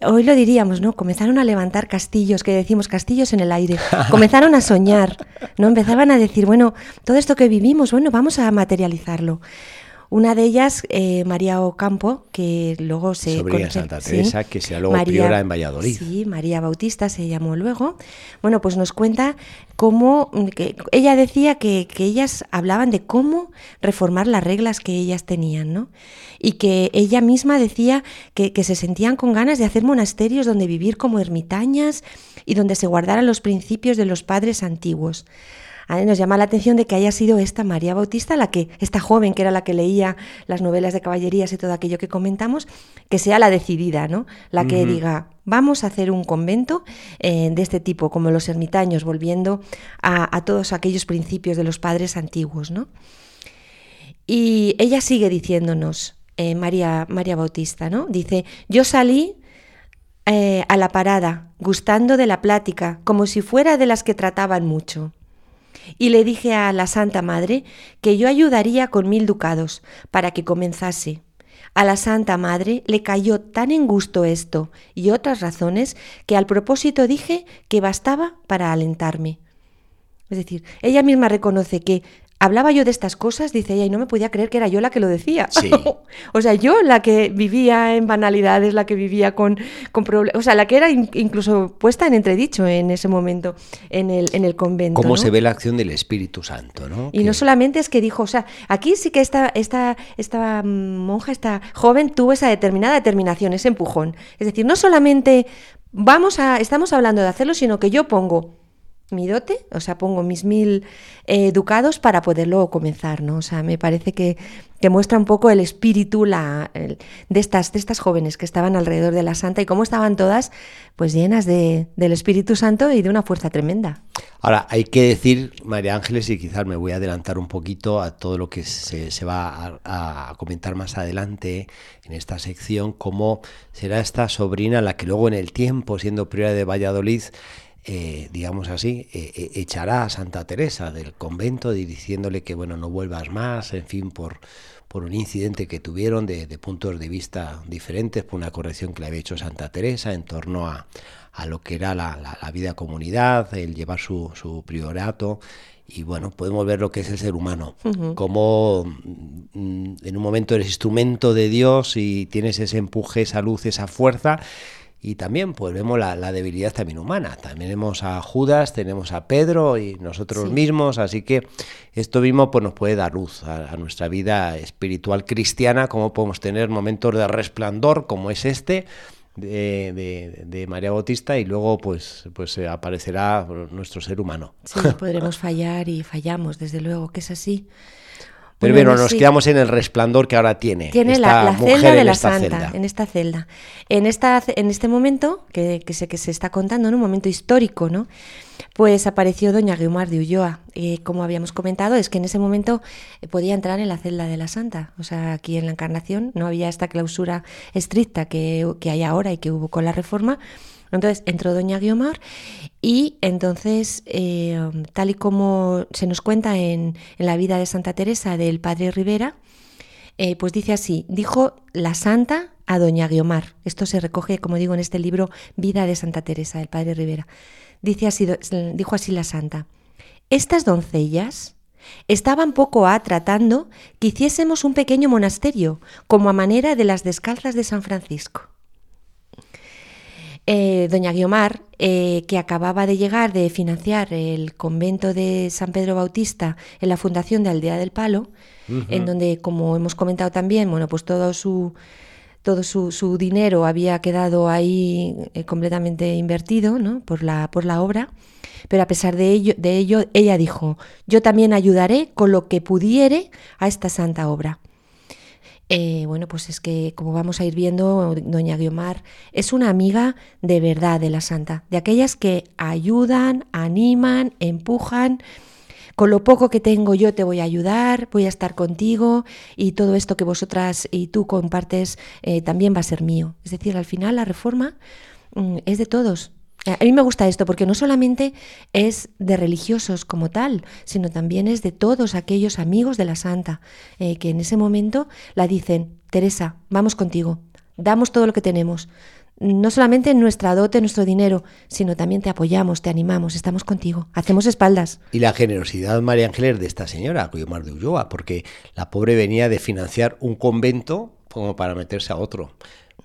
hoy lo diríamos, ¿no? Comenzaron a levantar castillos, que decimos castillos en el aire, comenzaron a soñar, ¿no? Empezaban a decir, bueno, todo esto que vivimos, bueno, vamos a materializarlo. Una de ellas, eh, María Ocampo, que luego se... Sobrina Santa Teresa, que sea luego priora en Valladolid. Sí, María Bautista se llamó luego. Bueno, pues nos cuenta cómo... Que, ella decía que, que ellas hablaban de cómo reformar las reglas que ellas tenían, ¿no? y que ella misma decía que, que, se sentían con ganas de hacer monasterios donde vivir como ermitañas y donde se guardaran los principios de los padres antiguos. Nos llama la atención de que haya sido esta María Bautista, la que, esta joven que era la que leía las novelas de caballerías y todo aquello que comentamos, que sea la decidida, ¿no? La que diga, vamos a hacer un convento eh, de este tipo, como los ermitaños, volviendo a, todos aquellos principios de los padres antiguos, ¿no? Y ella sigue diciéndonos, eh, María, María Bautista, ¿no? Dice, yo salí eh, a la parada, gustando de la plática, como si fuera de las que trataban mucho y le dije a la Santa Madre que yo ayudaría con mil ducados para que comenzase. A la Santa Madre le cayó tan en gusto esto y otras razones que al propósito dije que bastaba para alentarme. Es decir, ella misma reconoce que hablaba yo de estas cosas, dice ella, y no me podía creer que era yo la que lo decía. Sí. o sea, yo la que vivía en banalidades, la que vivía con, con problemas, o sea, la que era incluso puesta en entredicho en ese momento en el, en el convento. ¿Cómo se ve la acción del Espíritu Santo? ¿no? Y no solamente es que dijo, o sea, aquí sí que esta, esta, esta monja, esta joven tuvo esa determinada determinación, ese empujón. Es decir, no solamente vamos a, estamos hablando de hacerlo, sino que yo pongo mi dote, o sea, pongo mis mil eh, ducados para poderlo comenzar, ¿no? O sea, me parece que, que muestra un poco el espíritu la, de, estas, de estas jóvenes que estaban alrededor de la santa y cómo estaban todas pues llenas de, del Espíritu Santo y de una fuerza tremenda. Ahora, hay que decir, María Ángeles, y quizás me voy a adelantar un poquito a todo lo que se, se va a, a, comentar más adelante en esta sección, cómo será esta sobrina la que luego en el tiempo, siendo priora de Valladolid, eh, digamos así, eh, eh, echará a Santa Teresa del convento diciéndole que bueno no vuelvas más, en fin, por, por un incidente que tuvieron de, puntos de vista diferentes, por una corrección que le había hecho Santa Teresa en torno a, a lo que era la, la, vida comunidad, el llevar su, su, priorato. Y bueno, podemos ver lo que es el ser humano, como mm, en un momento eres instrumento de Dios y tienes ese empuje, esa luz, esa fuerza, y también pues vemos la, debilidad también humana. También tenemos a Judas, tenemos a Pedro y nosotros mismos, así que esto mismo pues nos puede dar luz a, nuestra vida espiritual cristiana, como podemos tener momentos de resplandor como es este. De, María Bautista y luego pues pues aparecerá nuestro ser humano. Sí, podremos fallar y fallamos, desde luego que es así. Pero bueno, nos quedamos en el resplandor que ahora tiene. Tiene la, celda de la santa, en esta celda. En, esta, en este momento, que, que, se, que se está contando, en un momento histórico, ¿no? Pues apareció doña Guiomar de Ulloa. Eh, como habíamos comentado, es que en ese momento eh, podía entrar en la celda de la santa. O sea, aquí en la Encarnación no había esta clausura estricta que, que hay ahora y que hubo con la reforma. Entonces entró doña Guiomar y entonces, eh, tal y como se nos cuenta en, la vida de Santa Teresa del padre Rivera, eh, pues dice así, dijo la santa a doña Guiomar. Esto se recoge, como digo, en este libro Vida de Santa Teresa del padre Rivera. Dice así, dijo así la santa, estas doncellas estaban poco a tratando que hiciésemos un pequeño monasterio, como a manera de las descalzas de San Francisco. Eh, doña Guiomar, eh, que acababa de llegar de financiar el convento de San Pedro Bautista en la fundación de Aldea del Palo, en donde, como hemos comentado también, bueno, pues todo su todo su, dinero había quedado ahí eh, completamente invertido ¿no? por, la, por la obra, pero a pesar de ello, de ello, ella dijo, yo también ayudaré con lo que pudiere a esta santa obra. Eh, bueno, pues es que como vamos a ir viendo, doña Guiomar es una amiga de verdad de la santa, de aquellas que ayudan, animan, empujan. Con lo poco que tengo yo te voy a ayudar, voy a estar contigo y todo esto que vosotras y tú compartes eh, también va a ser mío. Es decir, al final la reforma mm, es de todos, a mí me gusta esto porque no solamente es de religiosos como tal, sino también es de todos aquellos amigos de la santa eh, que en ese momento la dicen, Teresa, vamos contigo, damos todo lo que tenemos, no solamente nuestra dote, nuestro dinero, sino también te apoyamos, te animamos, estamos contigo, hacemos espaldas. Y la generosidad, María Ángeles, de esta señora, Guiomar de Ulloa, porque la pobre venía de financiar un convento como para meterse a otro.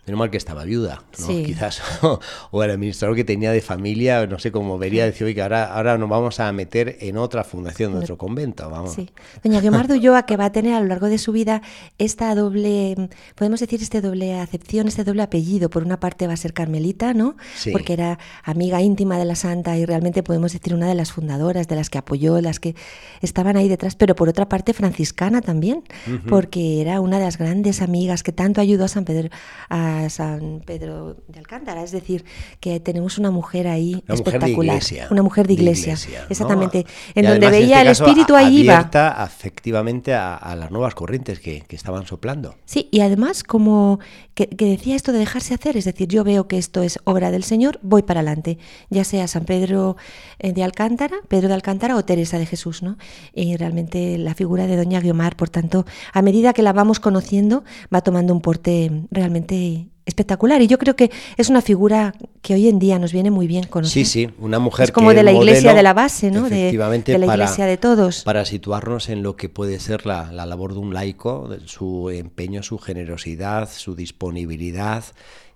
Menos mal que estaba viuda, ¿no? Sí. quizás, o el administrador que tenía de familia, no sé cómo vería, decir, oye, que ahora, ahora nos vamos a meter en otra fundación, en otro convento, vamos. Sí. Doña Guiomar de Ulloa, que va a tener a lo largo de su vida esta doble, podemos decir, este doble acepción, este doble apellido. Por una parte va a ser carmelita, ¿no? Sí. Porque era amiga íntima de la santa y realmente podemos decir una de las fundadoras, de las que apoyó, las que estaban ahí detrás. Pero por otra parte franciscana también, porque era una de las grandes amigas que tanto ayudó a San Pedro, a San Pedro de Alcántara. Es decir, que tenemos una mujer ahí Una mujer de espectacular. iglesia. Una mujer de de iglesia. Exactamente. Y En donde además, veía este el espíritu a- ahí iba. abierta afectivamente a, a las nuevas corrientes que, que estaban soplando. Sí, y además como que, que decía esto de dejarse hacer, es decir, yo veo que esto es obra del Señor, voy para adelante, ya sea San Pedro eh, de Alcántara, Pedro de Alcántara o Teresa de Jesús, ¿no? Y realmente la figura de Doña Guiomar, por tanto, a medida que la vamos conociendo, va tomando un porte realmente espectacular y yo creo que es una figura que hoy en día nos viene muy bien conocer. Sí, sí, una mujer Es como que de la iglesia modelo, de la base, ¿no? De, efectivamente, de la para- iglesia de todos. Para situarnos en lo que puede ser la, la labor de un laico, su empeño, su generosidad, su disponibilidad,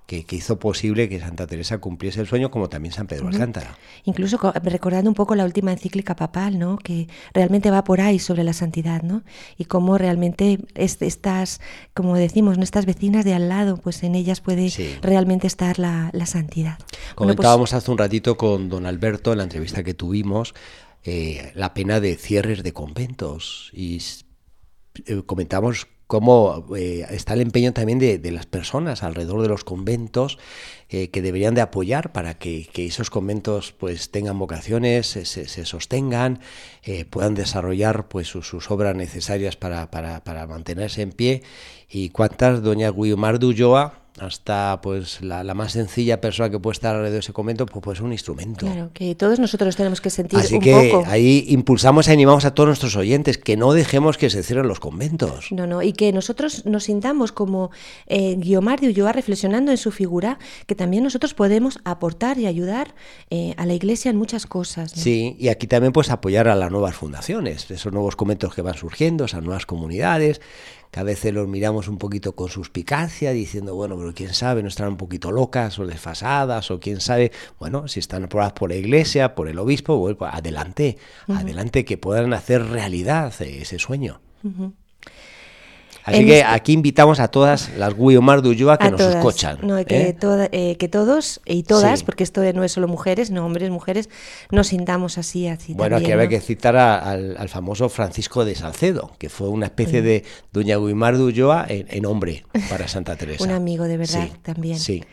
que, que hizo posible que Santa Teresa cumpliese el sueño, como también San Pedro Alcántara. Incluso co- recordando un poco la última encíclica papal, ¿no? Que realmente va por ahí sobre la santidad, ¿no? Y cómo realmente es- estas, como decimos, nuestras vecinas de al lado, pues en ellas puede Sí. realmente estar la, la santidad. Bueno, pues, Comentábamos hace un ratito con don Alberto en la entrevista que tuvimos eh, la pena de cierres de conventos y eh, comentamos cómo eh, está el empeño también de, las personas alrededor de los conventos eh, que deberían de apoyar para que, esos conventos pues tengan vocaciones, se, sostengan, eh, puedan desarrollar pues sus, obras necesarias para, para- para mantenerse en pie. Y cuántas doña Guiomar de hasta pues la, la más sencilla persona que puede estar alrededor de ese convento pues puede ser un instrumento. Claro, que todos nosotros tenemos que sentir Así un que poco. ahí impulsamos y animamos a todos nuestros oyentes que no dejemos que se cierren los conventos. No, no, y que nosotros nos sintamos como eh, Guiomar de Ulloa reflexionando en su figura, que también nosotros podemos aportar y ayudar eh, a la Iglesia en muchas cosas. ¿no? Sí, y aquí también pues apoyar a las nuevas fundaciones, esos nuevos conventos que van surgiendo, esas nuevas comunidades, que a veces los miramos un poquito con suspicacia, diciendo, bueno, pero quién sabe, no están un poquito locas o desfasadas, o quién sabe, bueno, si están aprobadas por la iglesia, por el obispo, bueno, pues adelante, adelante, que puedan hacer realidad eh, ese sueño. Así que este- aquí invitamos a todas las Guiomar de Ulloa que a nos todas. escuchan. No, que, ¿eh? toda- eh, que todos y todas, Sí. porque esto no es solo mujeres, no hombres, mujeres, nos sintamos así, así Bueno, también, aquí había ¿no? que citar a- al, al famoso Francisco de Salcedo, que fue una especie Mm. de Doña de Ulloa en, en hombre para Santa Teresa. Un amigo de verdad Sí, también. Sí.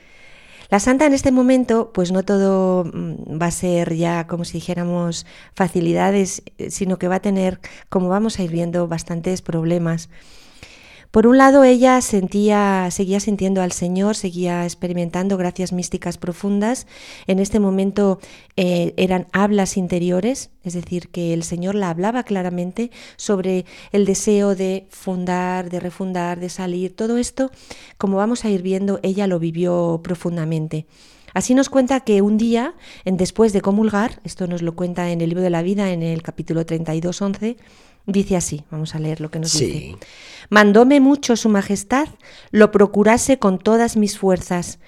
La santa en este momento, pues no todo mm, va a ser ya como si dijéramos facilidades, eh, sino que va a tener, como vamos a ir viendo, bastantes problemas. Por un lado, ella sentía, seguía sintiendo al Señor, seguía experimentando gracias místicas profundas. En este momento eh, eran hablas interiores, es decir, que el Señor la hablaba claramente sobre el deseo de fundar, de refundar, de salir. Todo esto, como vamos a ir viendo, ella lo vivió profundamente. Así nos cuenta que un día, después de comulgar, esto nos lo cuenta en el libro de la vida, en el capítulo 32, 11, dice así, vamos a leer lo que nos Sí. dice. Mandóme mucho su majestad, lo procurase con todas mis fuerzas.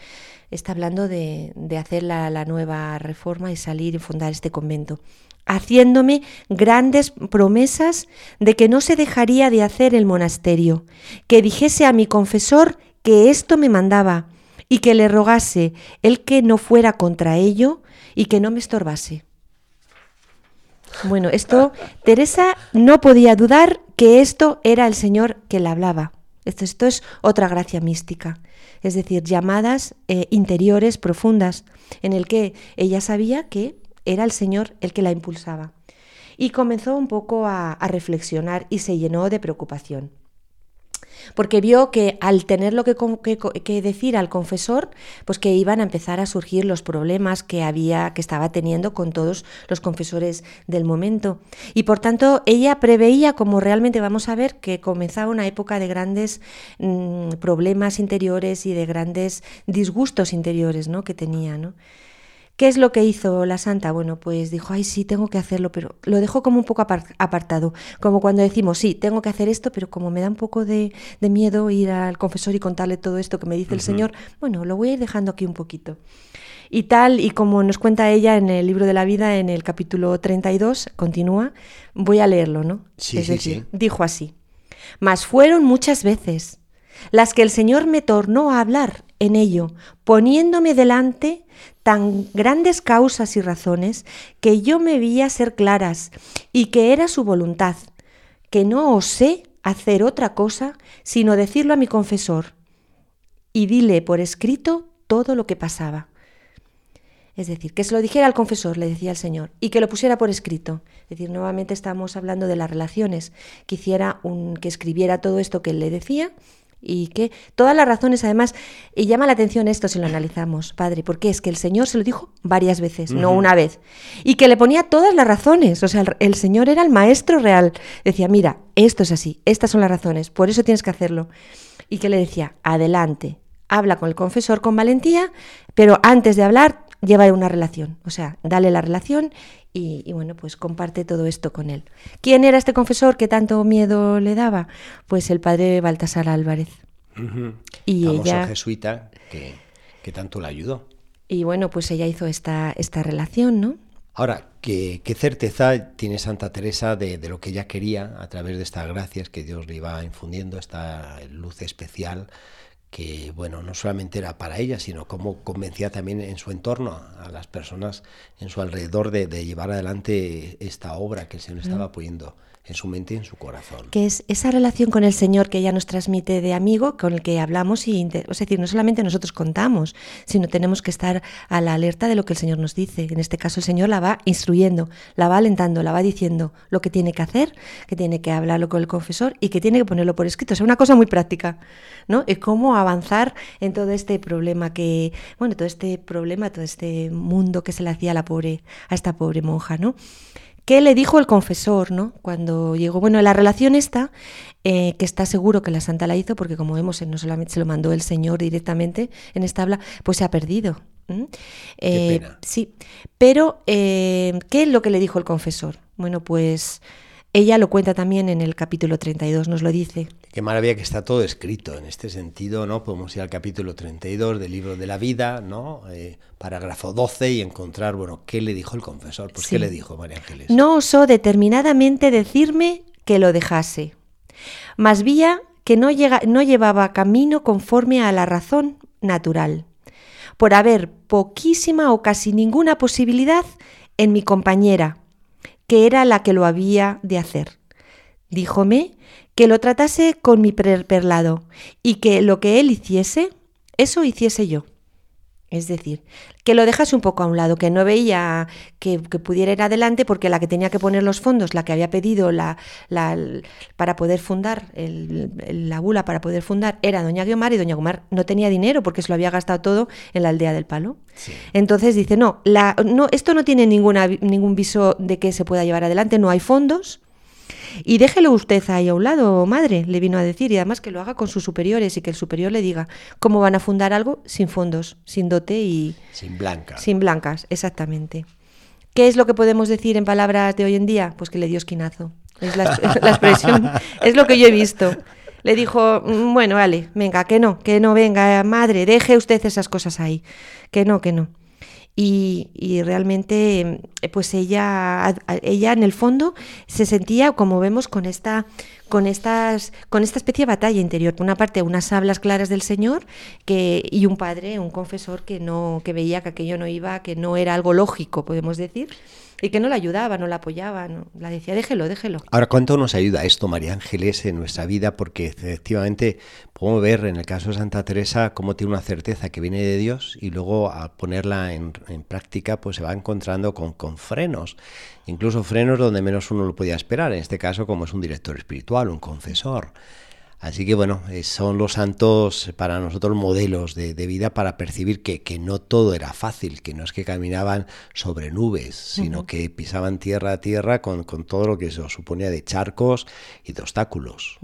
Está hablando de, de hacer la, la nueva reforma y salir y fundar este convento. Haciéndome grandes promesas de que no se dejaría de hacer el monasterio, que dijese a mi confesor que esto me mandaba y que le rogase el que no fuera contra ello y que no me estorbase. Bueno, esto, Teresa no podía dudar que esto era el Señor que le hablaba. Esto, esto es otra gracia mística, es decir, llamadas eh, interiores profundas, en el que ella sabía que era el Señor el que la impulsaba. Y comenzó un poco a, a reflexionar y se llenó de preocupación. Porque vio que al tener lo que, que, que, decir al confesor, pues que iban a empezar a surgir los problemas que había, que estaba teniendo con todos los confesores del momento. Y por tanto, ella preveía, como realmente vamos a ver, que comenzaba una época de grandes mmm, problemas interiores y de grandes disgustos interiores ¿no? que tenía. ¿no? ¿Qué es lo que hizo la santa? Bueno, pues dijo, ay, sí, tengo que hacerlo, pero lo dejó como un poco apartado, como cuando decimos, sí, tengo que hacer esto, pero como me da un poco de, de miedo ir al confesor y contarle todo esto que me dice uh -huh. el Señor, bueno, lo voy a ir dejando aquí un poquito. Y tal, y como nos cuenta ella en el libro de la vida, en el capítulo 32, continúa, voy a leerlo, ¿no? Sí, es sí, decir, sí. dijo así, mas fueron muchas veces las que el Señor me tornó a hablar en ello, poniéndome delante tan grandes causas y razones que yo me veía ser claras y que era su voluntad, que no osé hacer otra cosa sino decirlo a mi confesor y dile por escrito todo lo que pasaba. Es decir, que se lo dijera al confesor, le decía el Señor, y que lo pusiera por escrito. Es decir, nuevamente estamos hablando de las relaciones, que hiciera un, que escribiera todo esto que él le decía y que todas las razones además y llama la atención esto si lo analizamos padre porque es que el señor se lo dijo varias veces uh -huh. no una vez y que le ponía todas las razones o sea el, el, señor era el maestro real. Decía mira esto es así estas son las razones por eso tienes que hacerlo y que le decía adelante habla con el confesor con valentía pero antes de hablar lleva una relación o sea dale la relación y, y, bueno, pues comparte todo esto con él. ¿Quién era este confesor que tanto miedo le daba? Pues el padre Baltasar Álvarez. Uh -huh. Y Famoso ella jesuita que, que, tanto la ayudó. Y bueno, pues ella hizo esta, esta relación, ¿no? Ahora, ¿qué, qué certeza tiene Santa Teresa de, de, lo que ella quería a través de estas gracias que Dios le iba infundiendo, esta luz especial que bueno, no solamente era para ella, sino como convencía también en su entorno a las personas en su alrededor de, de llevar adelante esta obra que el Señor estaba poniendo en su mente y en su corazón. Que es esa relación con el Señor que ella nos transmite de amigo, con el que hablamos y, es decir, no solamente nosotros contamos, sino tenemos que estar a la alerta de lo que el Señor nos dice. En este caso el Señor la va instruyendo, la va alentando, la va diciendo lo que tiene que hacer, que tiene que hablarlo con el confesor y que tiene que ponerlo por escrito. O sea, una cosa muy práctica, ¿no? Y cómo avanzar en todo este problema que, bueno, todo este problema, todo este mundo que se le hacía a la pobre, a esta pobre monja, ¿no? ¿Qué le dijo el confesor, no? Cuando llegó, bueno, la relación esta, eh, que está seguro que la santa la hizo, porque como vemos, no solamente se lo mandó el Señor directamente en esta habla, pues se ha perdido. ¿Mm? Eh, pena. Sí, pero eh, ¿qué es lo que le dijo el confesor? Bueno, pues ella lo cuenta también en el capítulo 32, nos lo dice. Qué maravilla que está todo escrito en este sentido, ¿no? Podemos ir al capítulo 32 del libro de la vida, ¿no? Eh, parágrafo 12 y encontrar, bueno, ¿qué le dijo el confesor? Pues, sí. ¿qué le dijo María Ángeles? No osó determinadamente decirme que lo dejase, mas vía que no, llega, no llevaba camino conforme a la razón natural, por haber poquísima o casi ninguna posibilidad en mi compañera, que era la que lo había de hacer. Díjome que lo tratase con mi perlado y que lo que él hiciese, eso hiciese yo. Es decir, que lo dejase un poco a un lado, que no veía que, que, pudiera ir adelante porque la que tenía que poner los fondos, la que había pedido la, la, para poder fundar, el, la bula para poder fundar, era doña Guiomar y doña Guiomar no tenía dinero porque se lo había gastado todo en la aldea del palo. Sí. Entonces dice, no, la, no, esto no tiene ninguna, ningún viso de que se pueda llevar adelante, no hay fondos, y déjelo usted ahí a un lado, madre, le vino a decir, y además que lo haga con sus superiores y que el superior le diga cómo van a fundar algo sin fondos, sin dote y... Sin blancas. Sin blancas, exactamente. ¿Qué es lo que podemos decir en palabras de hoy en día? Pues que le dio esquinazo. Es la, la expresión, es lo que yo he visto. Le dijo, mm, bueno, vale, venga, que no, que no, venga, madre, deje usted esas cosas ahí. Que no, que no. Y, realmente pues ella, ella en el fondo se sentía como vemos con esta con estas con esta especie de batalla interior. Por una parte unas hablas claras del Señor que y un padre un confesor que no que veía que aquello no iba que no era algo lógico podemos decir y que no la ayudaba, no la apoyaba, la decía, déjelo, déjelo. Ahora, ¿cuánto nos ayuda esto, María Ángeles, en nuestra vida? Porque efectivamente podemos ver en el caso de Santa Teresa cómo tiene una certeza que viene de Dios y luego a ponerla en, en práctica pues se va encontrando con, con, frenos, incluso frenos donde menos uno lo podía esperar, en este caso como es un director espiritual, un confesor. Así que bueno, eh, son los santos para nosotros modelos de, vida para percibir que, que, no todo era fácil, que no es que caminaban sobre nubes, sino que pisaban tierra a tierra con, con, todo lo que eso suponía de charcos y de obstáculos.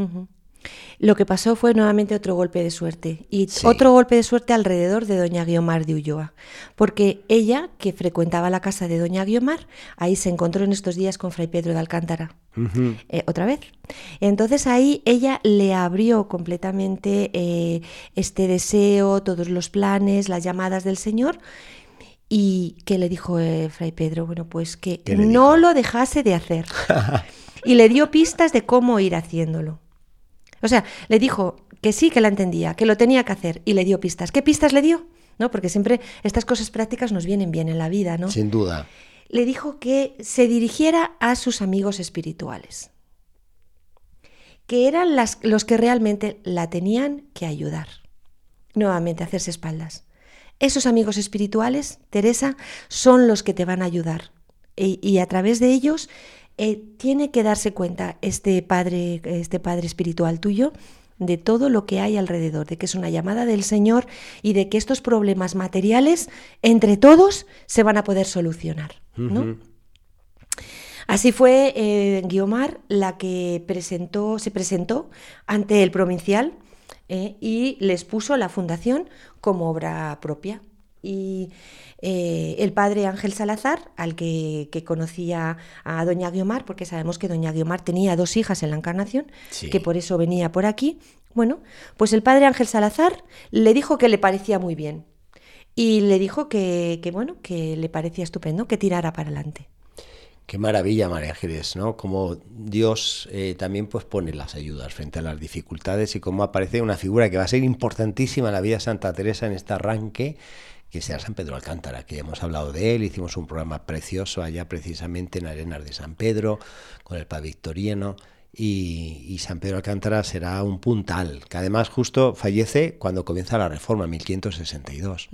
Lo que pasó fue nuevamente otro golpe de suerte y otro golpe de suerte alrededor de doña Guiomar de Ulloa, porque ella, que frecuentaba la casa de doña Guiomar, ahí se encontró en estos días con Fray Pedro de Alcántara. Eh, otra vez. Entonces ahí ella le abrió completamente eh, este deseo, todos los planes, las llamadas del Señor. Y que le dijo eh, Fray Pedro, bueno, pues que no lo dejase de hacer. y le dio pistas de cómo ir haciéndolo. O sea, le dijo que sí, que la entendía, que lo tenía que hacer y le dio pistas. ¿Qué pistas le dio? ¿No? Porque siempre estas cosas prácticas nos vienen bien en la vida, ¿no? Sin duda. Le dijo que se dirigiera a sus amigos espirituales, que eran las, los que realmente la tenían que ayudar. Nuevamente, hacerse espaldas. Esos amigos espirituales, Teresa, son los que te van a ayudar. y, y a través de ellos eh, tiene que darse cuenta este padre, este padre espiritual tuyo de todo lo que hay alrededor, de que es una llamada del Señor y de que estos problemas materiales entre todos se van a poder solucionar. Así fue eh, Guiomar la que presentó, se presentó ante el provincial eh, y les puso la fundación como obra propia. Y eh, el padre Ángel Salazar, al que, conocía a doña Guiomar, porque sabemos que doña Guiomar tenía dos hijas en la encarnación, que por eso venía por aquí. Bueno, pues el padre Ángel Salazar le dijo que le parecía muy bien y le dijo que, bueno, que le parecía estupendo, que tirara para adelante. Qué maravilla, María Ángeles, ¿no? Como Dios eh, también pues pone las ayudas frente a las dificultades y cómo aparece una figura que va a ser importantísima en la vida de Santa Teresa en este arranque que sea San Pedro Alcántara, que hemos hablado de él, hicimos un programa precioso allá precisamente en Arenas de San Pedro, con el Padre Victoriano, y, San Pedro Alcántara será un puntal, que además justo fallece cuando comienza la reforma, en 1562.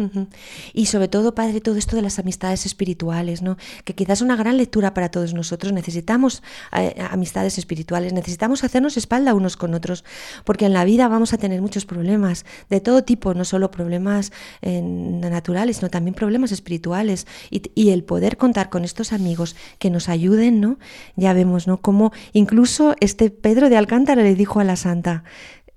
Y sobre todo, Padre, todo esto de las amistades espirituales, ¿no? que quizás es una gran lectura para todos nosotros. Necesitamos eh, amistades espirituales, necesitamos hacernos espalda unos con otros, porque en la vida vamos a tener muchos problemas de todo tipo, no solo problemas eh, naturales, sino también problemas espirituales. Y, y, el poder contar con estos amigos que nos ayuden, ¿no? ya vemos ¿no? cómo incluso este Pedro de Alcántara le dijo a la santa,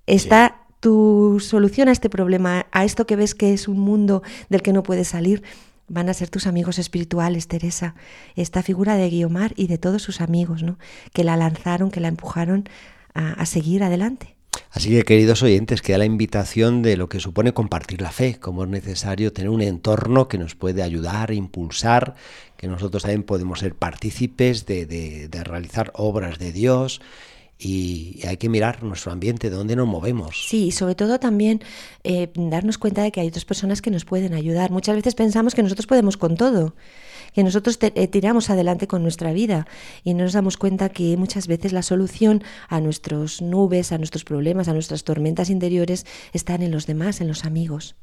está tu solución a este problema, a esto que ves que es un mundo del que no puedes salir, van a ser tus amigos espirituales, Teresa. Esta figura de Guiomar y de todos sus amigos, ¿no? Que la lanzaron, que la empujaron a, seguir adelante. Así que, queridos oyentes, queda la invitación de lo que supone compartir la fe, como es necesario tener un entorno que nos puede ayudar, impulsar, que nosotros también podemos ser partícipes de, realizar obras de Dios y hay que mirar nuestro ambiente, de dónde nos movemos. Sí, y sobre todo también eh, darnos cuenta de que hay otras personas que nos pueden ayudar. Muchas veces pensamos que nosotros podemos con todo, que nosotros eh, tiramos adelante con nuestra vida y no nos damos cuenta que muchas veces la solución a nuestras nubes, a nuestros problemas, a nuestras tormentas interiores están en los demás, en los amigos.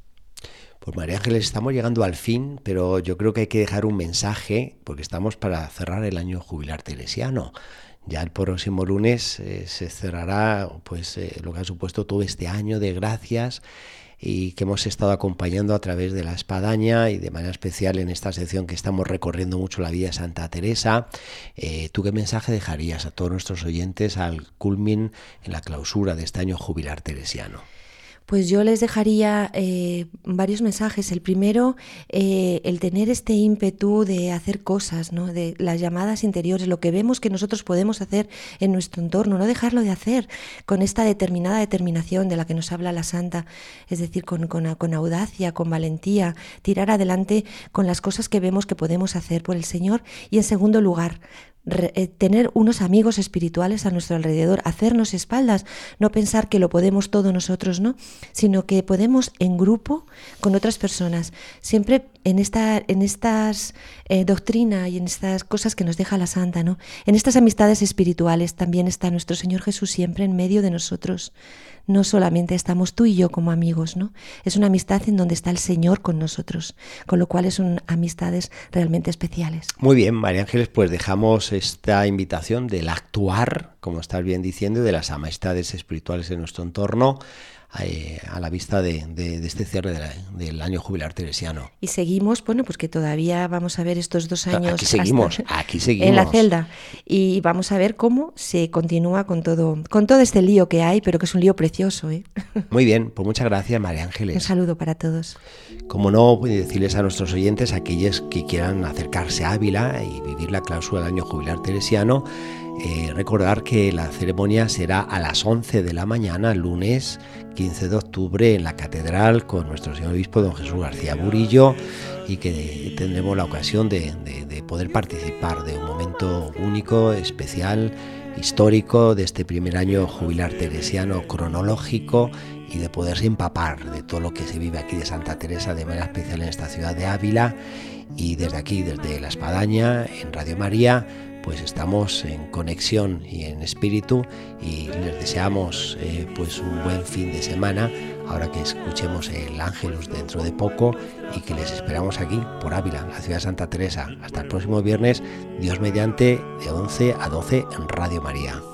Pues María Ángeles, estamos llegando al fin, pero yo creo que hay que dejar un mensaje, porque estamos para cerrar el año jubilar teresiano. Ya el próximo lunes eh, se cerrará pues eh, lo que ha supuesto todo este año de gracias y que hemos estado acompañando a través de la espadaña y de manera especial en esta sección que estamos recorriendo mucho la vida de Santa Teresa. Eh, ¿Tú qué mensaje dejarías a todos nuestros oyentes al culmin en la clausura de este año jubilar teresiano? Pues yo les dejaría eh, varios mensajes. El primero, eh, el tener este ímpetu de hacer cosas, ¿no? de las llamadas interiores, lo que vemos que nosotros podemos hacer en nuestro entorno, no dejarlo de hacer con esta determinada determinación de la que nos habla la Santa, es decir, con, con, con audacia, con valentía, tirar adelante con las cosas que vemos que podemos hacer por el Señor. Y en segundo lugar, tener unos amigos espirituales a nuestro alrededor, hacernos espaldas, no pensar que lo podemos todo nosotros, ¿no? Sino que podemos en grupo con otras personas, siempre en esta en estas eh, doctrina y en estas cosas que nos deja la santa, ¿no? En estas amistades espirituales también está nuestro Señor Jesús siempre en medio de nosotros no solamente estamos tú y yo como amigos, ¿no? Es una amistad en donde está el Señor con nosotros, con lo cual son amistades realmente especiales. Muy bien, María Ángeles, pues dejamos esta invitación del actuar, como estás bien diciendo, de las amistades espirituales en nuestro entorno eh, a la vista de, este cierre del año jubilar teresiano. Y seguimos, bueno, pues que todavía vamos a ver estos dos años. Aquí seguimos, aquí seguimos. En la celda. Y vamos a ver cómo se continúa con todo, con todo este lío que hay, pero que es un lío precioso. ¿eh? Muy bien, pues muchas gracias, María Ángeles. Un saludo para todos. Como no, decirles a nuestros oyentes, aquellos que quieran acercarse a Ávila y vivir la cláusula del año jubilar teresiano, eh, recordar que la ceremonia será a las 11 de la mañana, lunes 15 de octubre, en la catedral con nuestro señor obispo don Jesús García Burillo y que tendremos la ocasión de, poder participar de un momento único, especial, histórico de este primer año jubilar teresiano cronológico y de poderse empapar de todo lo que se vive aquí de Santa Teresa de manera especial en esta ciudad de Ávila y desde aquí, desde La Espadaña, en Radio María, pues estamos en conexión y en espíritu y les deseamos eh, pues un buen fin de semana ahora que escuchemos el Ángelus dentro de poco y que les esperamos aquí por Ávila, la ciudad de Santa Teresa. Hasta el próximo viernes, Dios mediante, de 11 a 12 en Radio María.